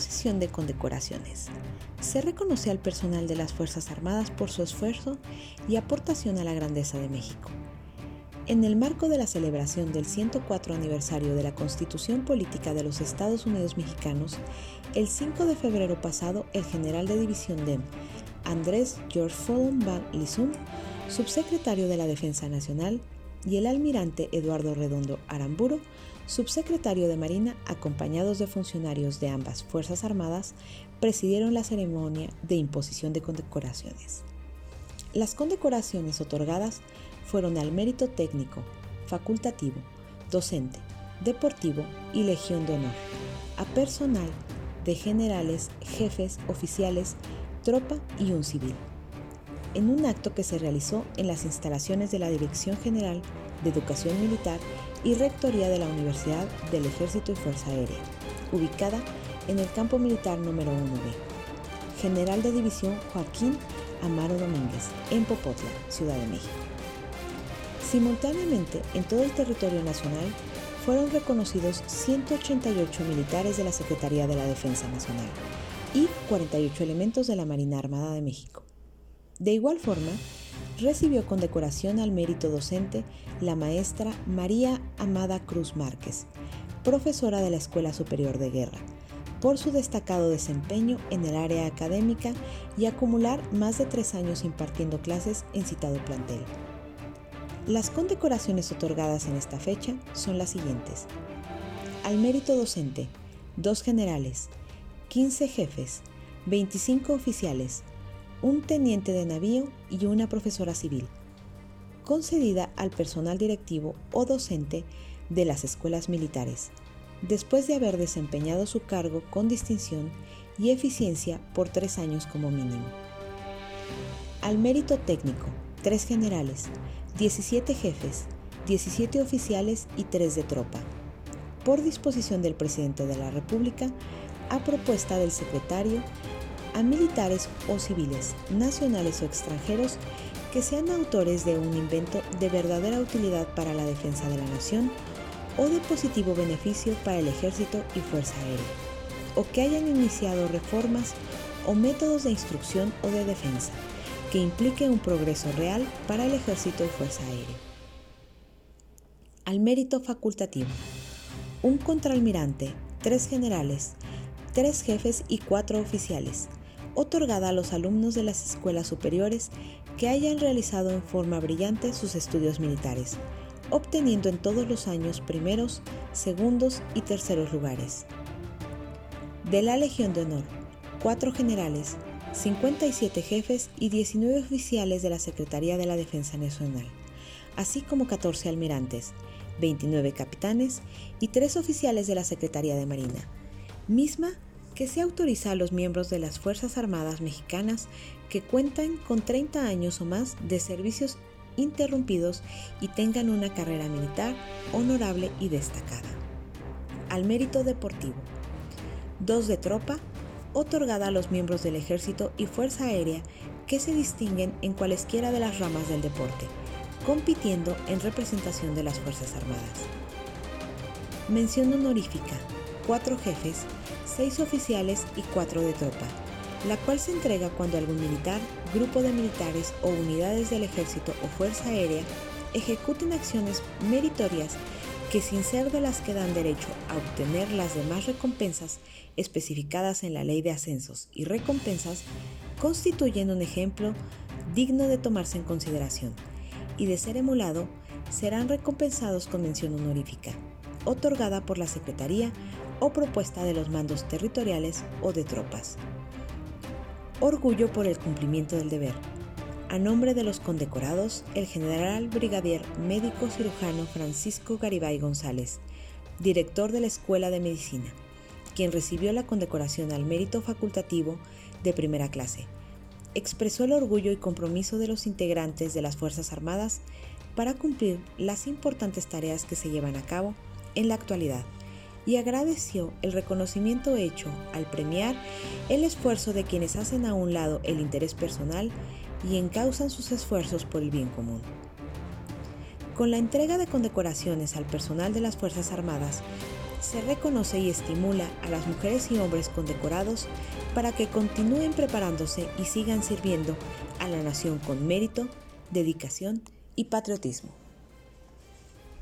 disposición de condecoraciones. Se reconoce al personal de las Fuerzas Armadas por su esfuerzo y aportación a la grandeza de México. En el marco de la celebración del 104 aniversario de la Constitución Política de los Estados Unidos Mexicanos, el 5 de febrero pasado, el general de división DEM, Andrés George Fallon Van Lizum, subsecretario de la Defensa Nacional, y el almirante Eduardo Redondo Aramburo, subsecretario de Marina, acompañados de funcionarios de ambas Fuerzas Armadas, presidieron la ceremonia de imposición de condecoraciones. Las condecoraciones otorgadas fueron al mérito técnico, facultativo, docente, deportivo y Legión de Honor, a personal de generales, jefes, oficiales, tropa y un civil en un acto que se realizó en las instalaciones de la Dirección General de Educación Militar y Rectoría de la Universidad del Ejército y Fuerza Aérea, ubicada en el Campo Militar número 1B. General de División Joaquín Amaro Domínguez, en Popotla, Ciudad de México. Simultáneamente, en todo el territorio nacional, fueron reconocidos 188 militares de la Secretaría de la Defensa Nacional y 48 elementos de la Marina Armada de México. De igual forma, recibió condecoración al mérito docente la maestra María Amada Cruz Márquez, profesora de la Escuela Superior de Guerra, por su destacado desempeño en el área académica y acumular más de tres años impartiendo clases en citado plantel. Las condecoraciones otorgadas en esta fecha son las siguientes. Al mérito docente, dos generales, 15 jefes, 25 oficiales, un teniente de navío y una profesora civil, concedida al personal directivo o docente de las escuelas militares, después de haber desempeñado su cargo con distinción y eficiencia por tres años como mínimo. Al mérito técnico, tres generales, 17 jefes, 17 oficiales y tres de tropa, por disposición del presidente de la República, a propuesta del secretario a militares o civiles, nacionales o extranjeros, que sean autores de un invento de verdadera utilidad para la defensa de la nación o de positivo beneficio para el ejército y fuerza aérea, o que hayan iniciado reformas o métodos de instrucción o de defensa que implique un progreso real para el ejército y fuerza aérea. Al mérito facultativo. Un contraalmirante, tres generales, tres jefes y cuatro oficiales, otorgada a los alumnos de las escuelas superiores que hayan realizado en forma brillante sus estudios militares, obteniendo en todos los años primeros, segundos y terceros lugares. De la Legión de Honor, cuatro generales, 57 jefes y 19 oficiales de la Secretaría de la Defensa Nacional, así como 14 almirantes, 29 capitanes y 3 oficiales de la Secretaría de Marina, misma que se autoriza a los miembros de las Fuerzas Armadas Mexicanas que cuentan con 30 años o más de servicios interrumpidos y tengan una carrera militar honorable y destacada. Al mérito deportivo. Dos de tropa, otorgada a los miembros del Ejército y Fuerza Aérea que se distinguen en cualesquiera de las ramas del deporte, compitiendo en representación de las Fuerzas Armadas. Mención honorífica. Cuatro jefes seis oficiales y cuatro de tropa, la cual se entrega cuando algún militar, grupo de militares o unidades del ejército o fuerza aérea ejecuten acciones meritorias que sin ser de las que dan derecho a obtener las demás recompensas especificadas en la ley de ascensos y recompensas, constituyen un ejemplo digno de tomarse en consideración y de ser emulado, serán recompensados con mención honorífica, otorgada por la Secretaría o propuesta de los mandos territoriales o de tropas. Orgullo por el cumplimiento del deber. A nombre de los condecorados, el general brigadier médico cirujano Francisco Garibay González, director de la Escuela de Medicina, quien recibió la condecoración al mérito facultativo de primera clase, expresó el orgullo y compromiso de los integrantes de las Fuerzas Armadas para cumplir las importantes tareas que se llevan a cabo en la actualidad y agradeció el reconocimiento hecho al premiar el esfuerzo de quienes hacen a un lado el interés personal y encausan sus esfuerzos por el bien común. Con la entrega de condecoraciones al personal de las Fuerzas Armadas, se reconoce y estimula a las mujeres y hombres condecorados para que continúen preparándose y sigan sirviendo a la nación con mérito, dedicación y patriotismo.